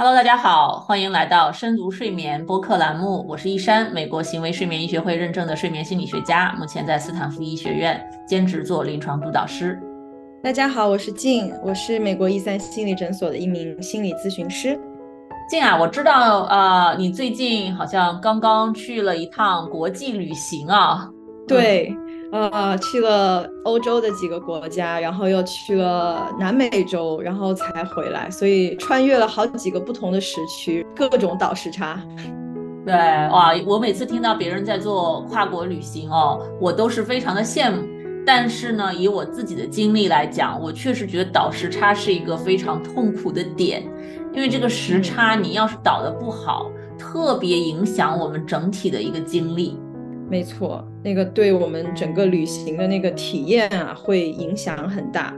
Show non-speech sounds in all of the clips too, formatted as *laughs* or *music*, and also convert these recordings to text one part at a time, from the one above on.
Hello，大家好，欢迎来到深读睡眠播客栏目。我是一山，美国行为睡眠医学会认证的睡眠心理学家，目前在斯坦福医学院兼职做临床督导师。大家好，我是静，我是美国一三心理诊所的一名心理咨询师。静啊，我知道，呃，你最近好像刚刚去了一趟国际旅行啊？对。呃，去了欧洲的几个国家，然后又去了南美洲，然后才回来，所以穿越了好几个不同的时区，各种倒时差。对，哇，我每次听到别人在做跨国旅行哦，我都是非常的羡慕。但是呢，以我自己的经历来讲，我确实觉得倒时差是一个非常痛苦的点，因为这个时差你要是倒的不好，特别影响我们整体的一个经历。没错，那个对我们整个旅行的那个体验啊，会影响很大。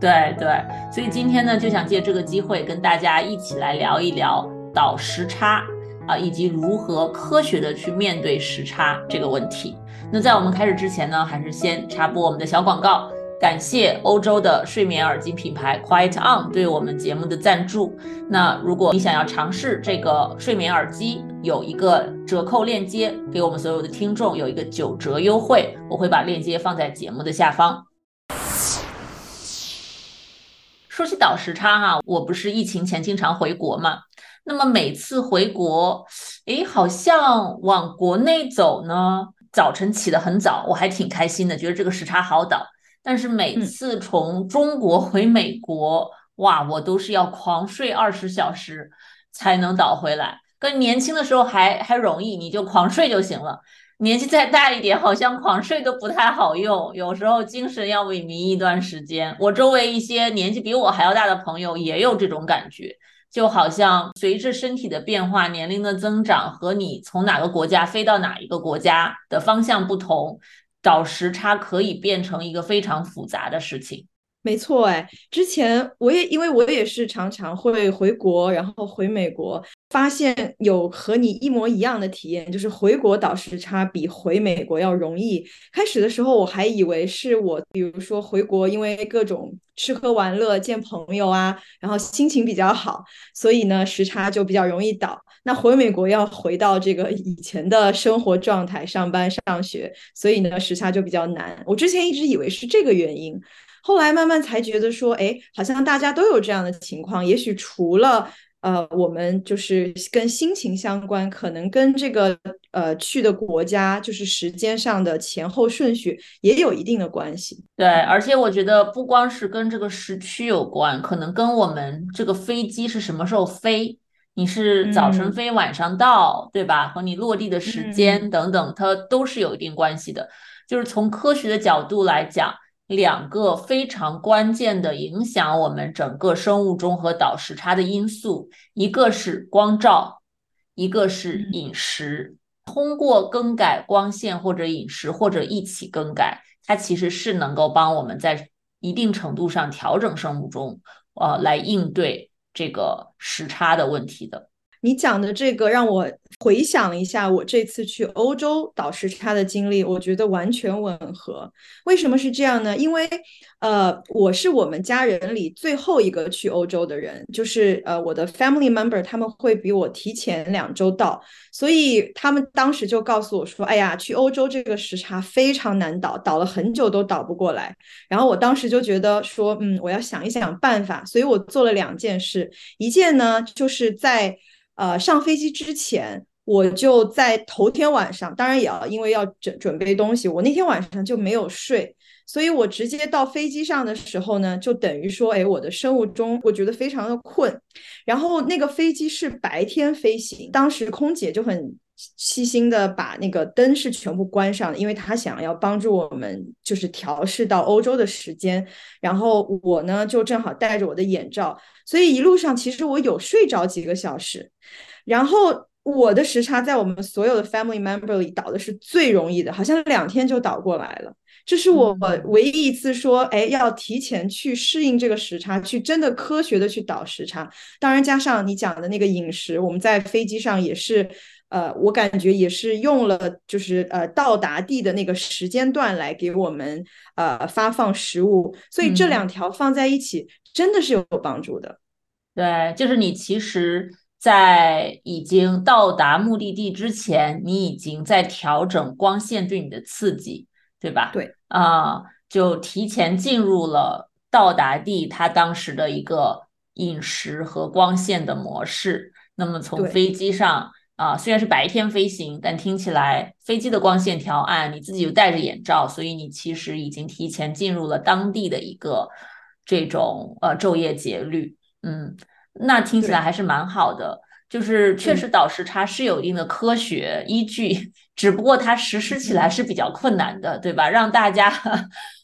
对对，所以今天呢，就想借这个机会跟大家一起来聊一聊倒时差啊，以及如何科学的去面对时差这个问题。那在我们开始之前呢，还是先插播我们的小广告。感谢欧洲的睡眠耳机品牌 Quiet On 对我们节目的赞助。那如果你想要尝试这个睡眠耳机，有一个折扣链接，给我们所有的听众有一个九折优惠，我会把链接放在节目的下方。说起倒时差哈，我不是疫情前经常回国嘛，那么每次回国，诶，好像往国内走呢，早晨起得很早，我还挺开心的，觉得这个时差好倒。但是每次从中国回美国，哇，我都是要狂睡二十小时才能倒回来。跟年轻的时候还还容易，你就狂睡就行了。年纪再大一点，好像狂睡都不太好用，有时候精神要萎靡一段时间。我周围一些年纪比我还要大的朋友也有这种感觉，就好像随着身体的变化、年龄的增长和你从哪个国家飞到哪一个国家的方向不同。倒时差可以变成一个非常复杂的事情。没错，哎，之前我也因为我也是常常会回国，然后回美国，发现有和你一模一样的体验，就是回国倒时差比回美国要容易。开始的时候我还以为是我，比如说回国，因为各种吃喝玩乐、见朋友啊，然后心情比较好，所以呢时差就比较容易倒。那回美国要回到这个以前的生活状态，上班上学，所以呢时差就比较难。我之前一直以为是这个原因。后来慢慢才觉得说，哎，好像大家都有这样的情况。也许除了呃，我们就是跟心情相关，可能跟这个呃去的国家就是时间上的前后顺序也有一定的关系。对，而且我觉得不光是跟这个时区有关，可能跟我们这个飞机是什么时候飞，你是早晨飞晚上到，对吧？和你落地的时间等等，它都是有一定关系的。就是从科学的角度来讲。两个非常关键的影响我们整个生物钟和倒时差的因素，一个是光照，一个是饮食。通过更改光线或者饮食，或者一起更改，它其实是能够帮我们在一定程度上调整生物钟，呃，来应对这个时差的问题的。你讲的这个让我回想一下我这次去欧洲倒时差的经历，我觉得完全吻合。为什么是这样呢？因为，呃，我是我们家人里最后一个去欧洲的人，就是呃，我的 family member 他们会比我提前两周到，所以他们当时就告诉我说：“哎呀，去欧洲这个时差非常难倒，倒了很久都倒不过来。”然后我当时就觉得说：“嗯，我要想一想办法。”所以我做了两件事，一件呢就是在。呃，上飞机之前，我就在头天晚上，当然也要因为要准准备东西，我那天晚上就没有睡，所以我直接到飞机上的时候呢，就等于说，哎，我的生物钟我觉得非常的困。然后那个飞机是白天飞行，当时空姐就很细心的把那个灯是全部关上的，因为他想要帮助我们就是调试到欧洲的时间。然后我呢就正好戴着我的眼罩。所以一路上其实我有睡着几个小时，然后我的时差在我们所有的 family member 里倒的是最容易的，好像两天就倒过来了。这是我唯一一次说，哎，要提前去适应这个时差，去真的科学的去倒时差。当然加上你讲的那个饮食，我们在飞机上也是，呃，我感觉也是用了就是呃到达地的那个时间段来给我们呃发放食物，所以这两条放在一起。真的是有帮助的，对，就是你其实在已经到达目的地之前，你已经在调整光线对你的刺激，对吧？对啊，就提前进入了到达地它当时的一个饮食和光线的模式。那么从飞机上。啊，虽然是白天飞行，但听起来飞机的光线调暗，你自己又戴着眼罩，所以你其实已经提前进入了当地的一个这种呃昼夜节律。嗯，那听起来还是蛮好的。就是确实倒时差是有一定的科学依据，*laughs* 只不过它实施起来是比较困难的，对吧？让大家。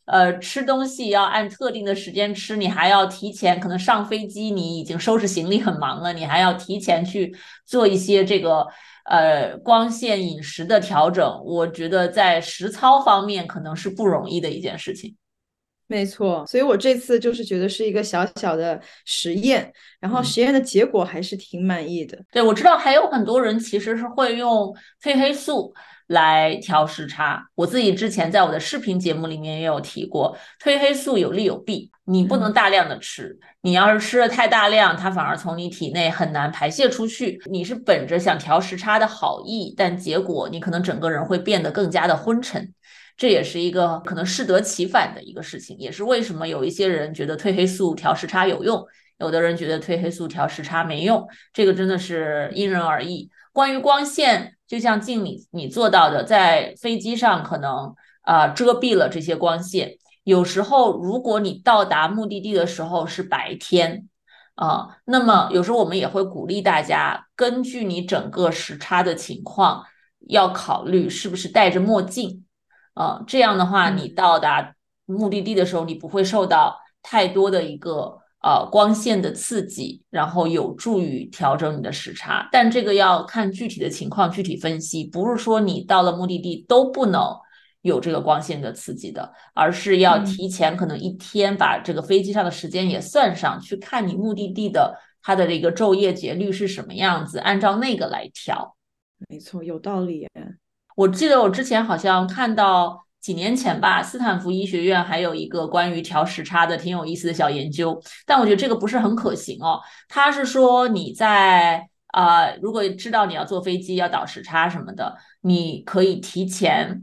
呃，吃东西要按特定的时间吃，你还要提前，可能上飞机你已经收拾行李很忙了，你还要提前去做一些这个呃光线饮食的调整。我觉得在实操方面可能是不容易的一件事情。没错，所以我这次就是觉得是一个小小的实验，然后实验的结果还是挺满意的。对，我知道还有很多人其实是会用褪黑素。来调时差，我自己之前在我的视频节目里面也有提过，褪黑素有利有弊，你不能大量的吃，你要是吃的太大量，它反而从你体内很难排泄出去。你是本着想调时差的好意，但结果你可能整个人会变得更加的昏沉，这也是一个可能适得其反的一个事情，也是为什么有一些人觉得褪黑素调时差有用，有的人觉得褪黑素调时差没用，这个真的是因人而异。关于光线。就像静你你做到的，在飞机上可能啊遮蔽了这些光线。有时候，如果你到达目的地的时候是白天啊，那么有时候我们也会鼓励大家，根据你整个时差的情况，要考虑是不是戴着墨镜啊。这样的话，你到达目的地的时候，你不会受到太多的一个。呃，光线的刺激，然后有助于调整你的时差，但这个要看具体的情况具体分析，不是说你到了目的地都不能有这个光线的刺激的，而是要提前可能一天把这个飞机上的时间也算上去，看你目的地的它的这个昼夜节律是什么样子，按照那个来调。没错，有道理。我记得我之前好像看到。几年前吧，斯坦福医学院还有一个关于调时差的挺有意思的小研究，但我觉得这个不是很可行哦。他是说你在啊，如果知道你要坐飞机要倒时差什么的，你可以提前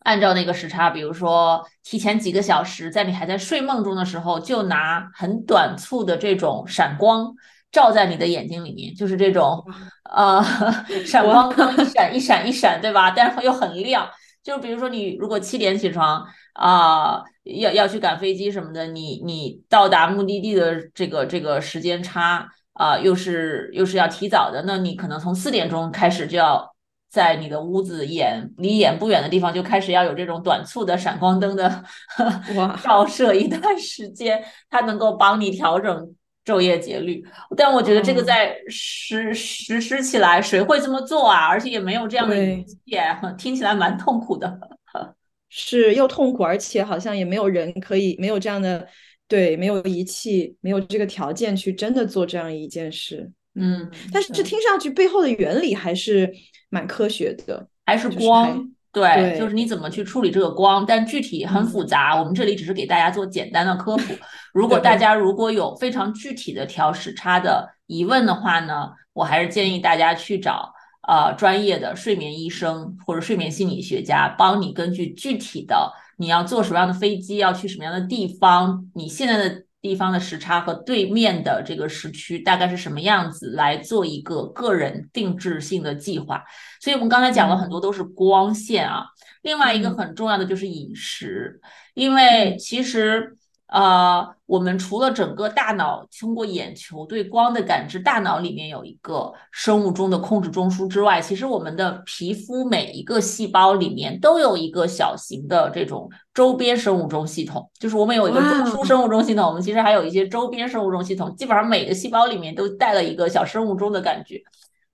按照那个时差，比如说提前几个小时，在你还在睡梦中的时候，就拿很短促的这种闪光照在你的眼睛里面，就是这种呃 *laughs* 闪光灯一闪一闪一闪，对吧？但是又很亮。就比如说，你如果七点起床啊，要要去赶飞机什么的，你你到达目的地的这个这个时间差啊，又是又是要提早的，那你可能从四点钟开始就要在你的屋子眼离眼不远的地方就开始要有这种短促的闪光灯的 *laughs* 照射一段时间，它能够帮你调整。昼夜节律，但我觉得这个在实实施起来，谁会这么做啊？而且也没有这样的仪器，*laughs* 听起来蛮痛苦的。*laughs* 是又痛苦，而且好像也没有人可以没有这样的对，没有仪器，没有这个条件去真的做这样一件事。嗯，但是这听上去背后的原理还是蛮科学的，还是光。对，就是你怎么去处理这个光，但具体很复杂。我们这里只是给大家做简单的科普。*laughs* 如果大家如果有非常具体的调时差的疑问的话呢，我还是建议大家去找呃专业的睡眠医生或者睡眠心理学家，帮你根据具体的你要坐什么样的飞机，要去什么样的地方，你现在的。地方的时差和对面的这个时区大概是什么样子，来做一个个人定制性的计划。所以，我们刚才讲了很多都是光线啊。另外一个很重要的就是饮食，因为其实。呃，我们除了整个大脑通过眼球对光的感知，大脑里面有一个生物钟的控制中枢之外，其实我们的皮肤每一个细胞里面都有一个小型的这种周边生物钟系统，就是我们有一个中枢生物钟系统，我们其实还有一些周边生物钟系统，基本上每个细胞里面都带了一个小生物钟的感觉，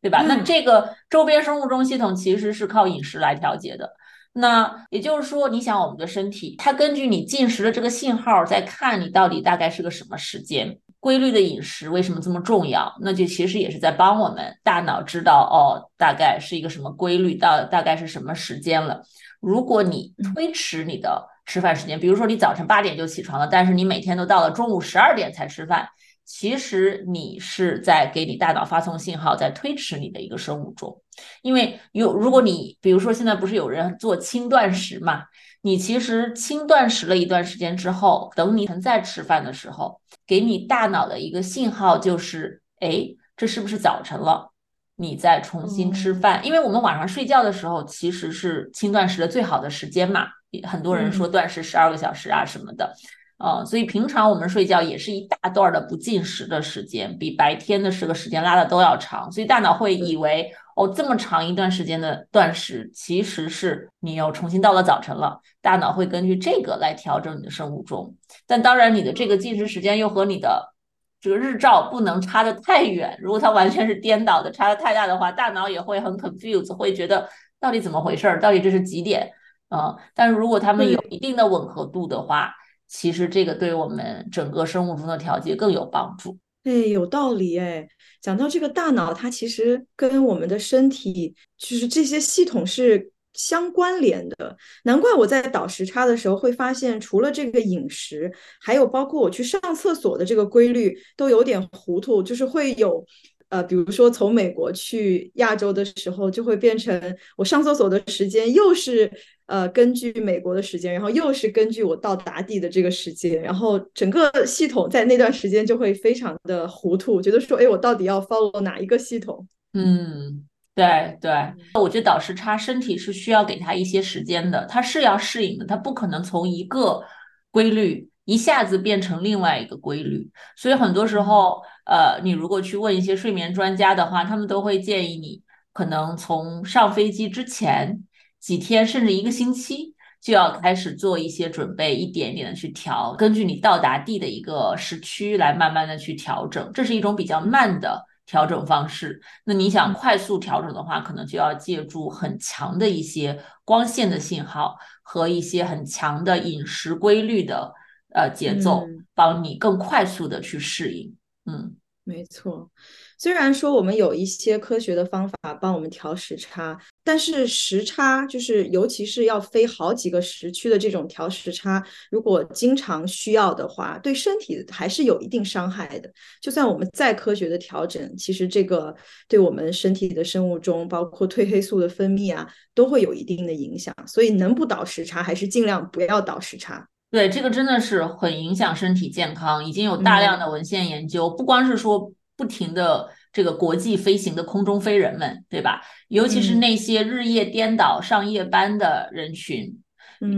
对吧？那这个周边生物钟系统其实是靠饮食来调节的。那也就是说，你想我们的身体，它根据你进食的这个信号，在看你到底大概是个什么时间。规律的饮食为什么这么重要？那就其实也是在帮我们大脑知道，哦，大概是一个什么规律，到大概是什么时间了。如果你推迟你的吃饭时间，比如说你早晨八点就起床了，但是你每天都到了中午十二点才吃饭，其实你是在给你大脑发送信号，在推迟你的一个生物钟。因为有如果你比如说现在不是有人做轻断食嘛，你其实轻断食了一段时间之后，等你再吃饭的时候，给你大脑的一个信号就是，哎，这是不是早晨了？你再重新吃饭，因为我们晚上睡觉的时候其实是轻断食的最好的时间嘛。很多人说断食十二个小时啊什么的，呃，所以平常我们睡觉也是一大段的不进食的时间，比白天的这个时间拉的都要长，所以大脑会以为哦这么长一段时间的断食其实是你又重新到了早晨了，大脑会根据这个来调整你的生物钟。但当然你的这个进食时间又和你的这个日照不能差的太远，如果它完全是颠倒的，差的太大的话，大脑也会很 confused，会觉得到底怎么回事儿，到底这是几点？啊，但是如果它们有一定的吻合度的话，其实这个对我们整个生物钟的调节更有帮助。哎，有道理哎。讲到这个大脑，它其实跟我们的身体，就是这些系统是相关联的。难怪我在倒时差的时候会发现，除了这个饮食，还有包括我去上厕所的这个规律都有点糊涂，就是会有。呃，比如说从美国去亚洲的时候，就会变成我上厕所的时间又是呃根据美国的时间，然后又是根据我到达地的这个时间，然后整个系统在那段时间就会非常的糊涂，觉得说，哎，我到底要 follow 哪一个系统？嗯，对对，我觉得倒时差身体是需要给他一些时间的，他是要适应的，他不可能从一个规律。一下子变成另外一个规律，所以很多时候，呃，你如果去问一些睡眠专家的话，他们都会建议你，可能从上飞机之前几天甚至一个星期就要开始做一些准备，一点一点的去调，根据你到达地的一个时区来慢慢的去调整，这是一种比较慢的调整方式。那你想快速调整的话，可能就要借助很强的一些光线的信号和一些很强的饮食规律的。呃，节奏帮你更快速的去适应。嗯，没错。虽然说我们有一些科学的方法帮我们调时差，但是时差就是尤其是要飞好几个时区的这种调时差，如果经常需要的话，对身体还是有一定伤害的。就算我们再科学的调整，其实这个对我们身体的生物钟，包括褪黑素的分泌啊，都会有一定的影响。所以能不倒时差，还是尽量不要倒时差。对，这个真的是很影响身体健康，已经有大量的文献研究，不光是说不停的这个国际飞行的空中飞人们，对吧？尤其是那些日夜颠倒上夜班的人群，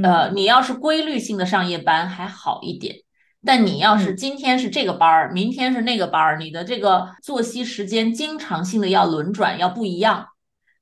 呃，你要是规律性的上夜班还好一点，但你要是今天是这个班儿，明天是那个班儿，你的这个作息时间经常性的要轮转，要不一样，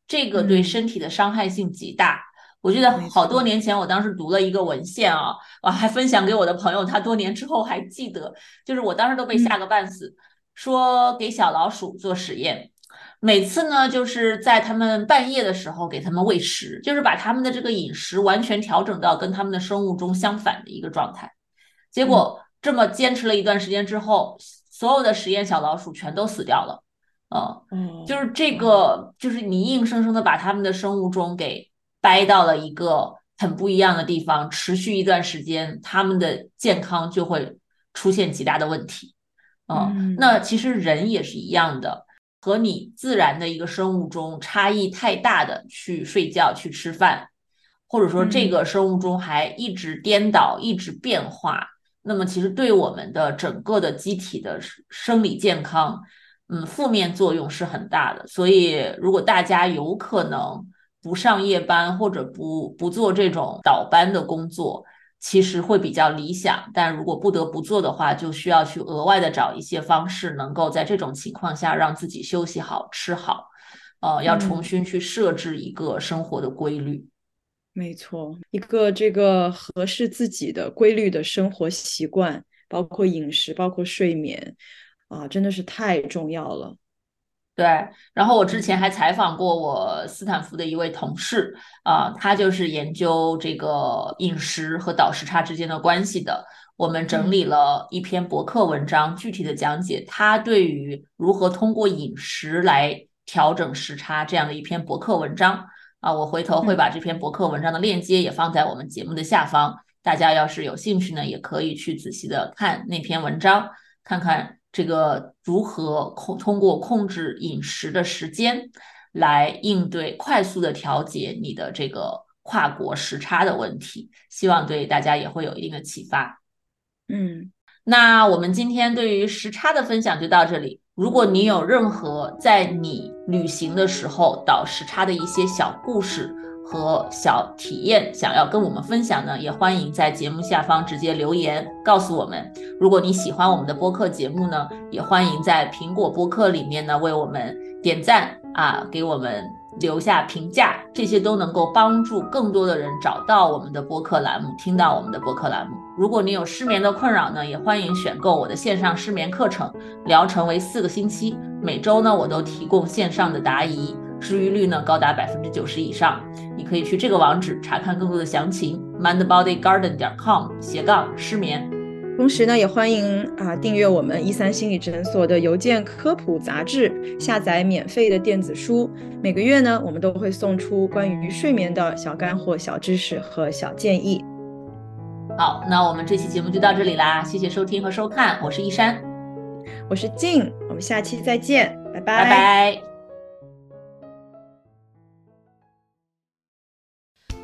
这个对身体的伤害性极大。我记得好多年前，我当时读了一个文献啊，我还分享给我的朋友，他多年之后还记得，就是我当时都被吓个半死，说给小老鼠做实验，每次呢就是在他们半夜的时候给他们喂食，就是把他们的这个饮食完全调整到跟他们的生物钟相反的一个状态，结果这么坚持了一段时间之后，所有的实验小老鼠全都死掉了，嗯，就是这个，就是你硬生生的把他们的生物钟给。掰到了一个很不一样的地方，持续一段时间，他们的健康就会出现极大的问题。嗯，那其实人也是一样的，和你自然的一个生物钟差异太大的去睡觉、去吃饭，或者说这个生物钟还一直颠倒、一直变化，那么其实对我们的整个的机体的生理健康，嗯，负面作用是很大的。所以，如果大家有可能，不上夜班或者不不做这种倒班的工作，其实会比较理想。但如果不得不做的话，就需要去额外的找一些方式，能够在这种情况下让自己休息好、吃好。呃，要重新去设置一个生活的规律。没错，一个这个合适自己的规律的生活习惯，包括饮食，包括睡眠，啊，真的是太重要了。对，然后我之前还采访过我斯坦福的一位同事啊，他就是研究这个饮食和倒时差之间的关系的。我们整理了一篇博客文章，具体的讲解他对于如何通过饮食来调整时差这样的一篇博客文章啊。我回头会把这篇博客文章的链接也放在我们节目的下方，大家要是有兴趣呢，也可以去仔细的看那篇文章，看看。这个如何控通过控制饮食的时间来应对快速的调节你的这个跨国时差的问题，希望对大家也会有一定的启发。嗯，那我们今天对于时差的分享就到这里。如果你有任何在你旅行的时候倒时差的一些小故事，和小体验想要跟我们分享呢，也欢迎在节目下方直接留言告诉我们。如果你喜欢我们的播客节目呢，也欢迎在苹果播客里面呢为我们点赞啊，给我们留下评价，这些都能够帮助更多的人找到我们的播客栏目，听到我们的播客栏目。如果你有失眠的困扰呢，也欢迎选购我的线上失眠课程，疗程为四个星期，每周呢我都提供线上的答疑。治愈率呢高达百分之九十以上，你可以去这个网址查看更多的详情，mindbodygarden 点 com 斜杠失眠。同时呢，也欢迎啊订阅我们一三心理诊所的邮件科普杂志，下载免费的电子书。每个月呢，我们都会送出关于睡眠的小干货、小知识和小建议。好，那我们这期节目就到这里啦，谢谢收听和收看，我是一山，我是静，我们下期再见，拜拜拜拜。